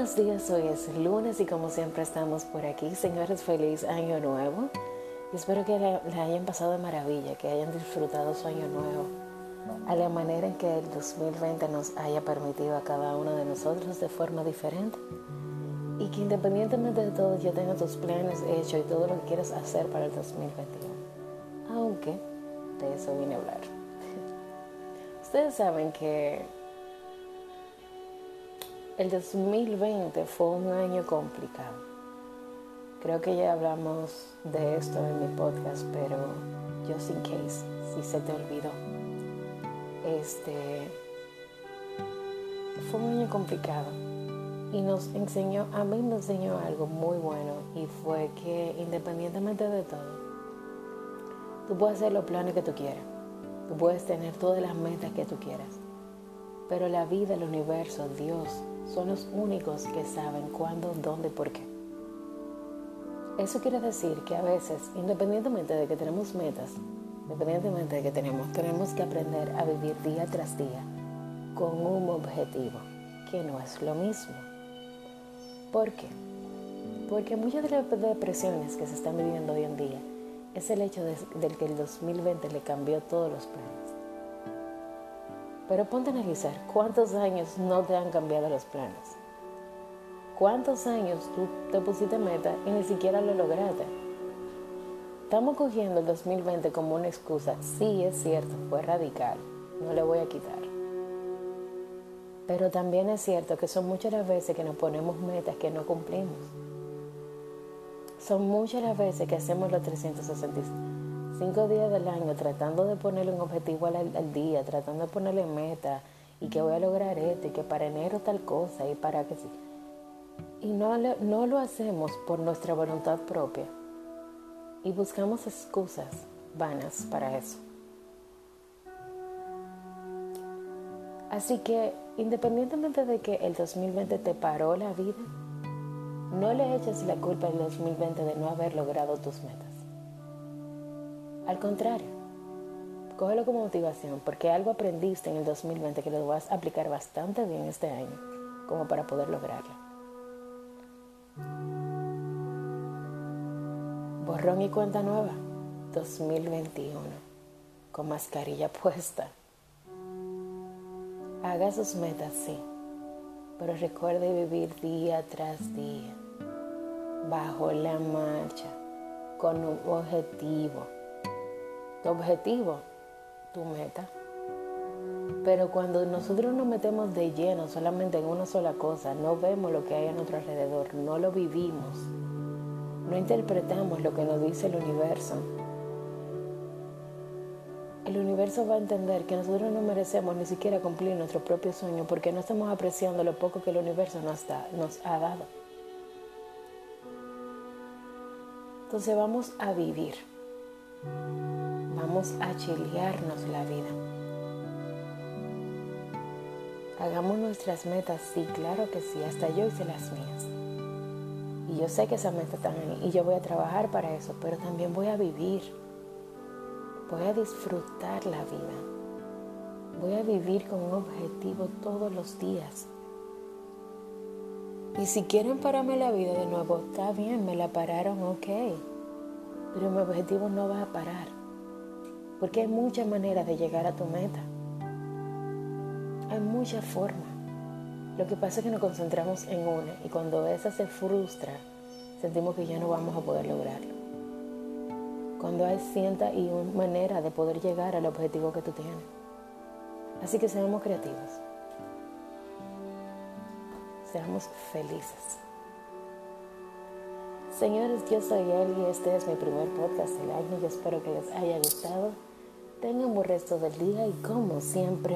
buenos días, hoy es lunes y como siempre estamos por aquí. Señores, feliz año nuevo. Y espero que le, hayan pasado de maravilla, que hayan disfrutado su año nuevo a la manera en que el 2020 nos haya permitido a cada uno de nosotros de forma diferente. Y que independientemente de todo ya tengas tus planes hechos y todo lo que quieras hacer para el 2021. Aunque de eso vine a hablar. Ustedes saben que el 2020 fue un año complicado. Creo que ya hablamos de esto en mi podcast, pero just in case, si se te olvidó. Este fue un año complicado y nos enseñó, a mí me enseñó algo muy bueno y fue que independientemente de todo, tú puedes hacer los planes que tú quieras, tú puedes tener todas las metas que tú quieras, pero la vida, el universo, Dios, son los únicos que saben cuándo, dónde y por qué. Eso quiere decir que a veces, independientemente de que tenemos metas, independientemente de que tenemos, tenemos que aprender a vivir día tras día con un objetivo, que no es lo mismo. ¿Por qué? Porque muchas de las depresiones que se están viviendo hoy en día es el hecho de, que el 2020 le cambió todos los planes. Pero ponte a analizar cuántos años no te han cambiado los planes. ¿Cuántos años tú te pusiste meta y ni siquiera lo lograste? Estamos cogiendo el 2020 como una excusa. Sí, es cierto, fue radical. No le voy a quitar. Pero también es cierto que son muchas las veces que nos ponemos metas que no cumplimos. Son muchas las veces que hacemos los 365 cinco días del año tratando de ponerle un objetivo al, día, tratando de ponerle meta y que voy a lograr esto y que para enero tal cosa y para que sí. Y no, no lo hacemos por nuestra voluntad propia y buscamos excusas vanas para eso. Así que independientemente de que el 2020 te paró la vida, no le eches la culpa al 2020 de no haber logrado tus metas. Al contrario, cógelo como motivación porque algo aprendiste en el 2020 que lo vas a aplicar bastante bien este año como para poder lograrlo. Borrón y cuenta nueva 2021 con mascarilla puesta. Haga sus metas, sí, pero recuerde vivir día tras día, bajo la marcha, con un objetivo tu objetivo, tu meta. Pero cuando nosotros nos metemos de lleno solamente en una sola cosa, no vemos lo que hay a nuestro alrededor, no lo vivimos, no interpretamos lo que nos dice el universo, el universo va a entender que nosotros no merecemos ni siquiera cumplir nuestro propio sueño porque no estamos apreciando lo poco que el universo nos, nos ha dado. Entonces vamos a vivir. Vamos a chilearnos la vida. Hagamos nuestras metas, sí, claro que sí, hasta yo hice las mías. Y yo sé que esas metas están ahí y yo voy a trabajar para eso, pero también voy a vivir. Voy a disfrutar la vida. Voy a vivir con un objetivo todos los días. Y si quieren pararme la vida de nuevo, está bien, me la pararon, ok. Pero mi objetivo no va a parar. Porque hay muchas maneras de llegar a tu meta. Hay muchas formas. Lo que pasa es que nos concentramos en una y cuando esa se frustra, sentimos que ya no vamos a poder lograrlo. Cuando hay cientos y una manera de poder llegar al objetivo que tú tienes. Así que seamos creativos. Seamos felices. Señores, yo soy él y este es mi primer podcast del año y espero que les haya gustado. Tengan buen resto del día y como siempre...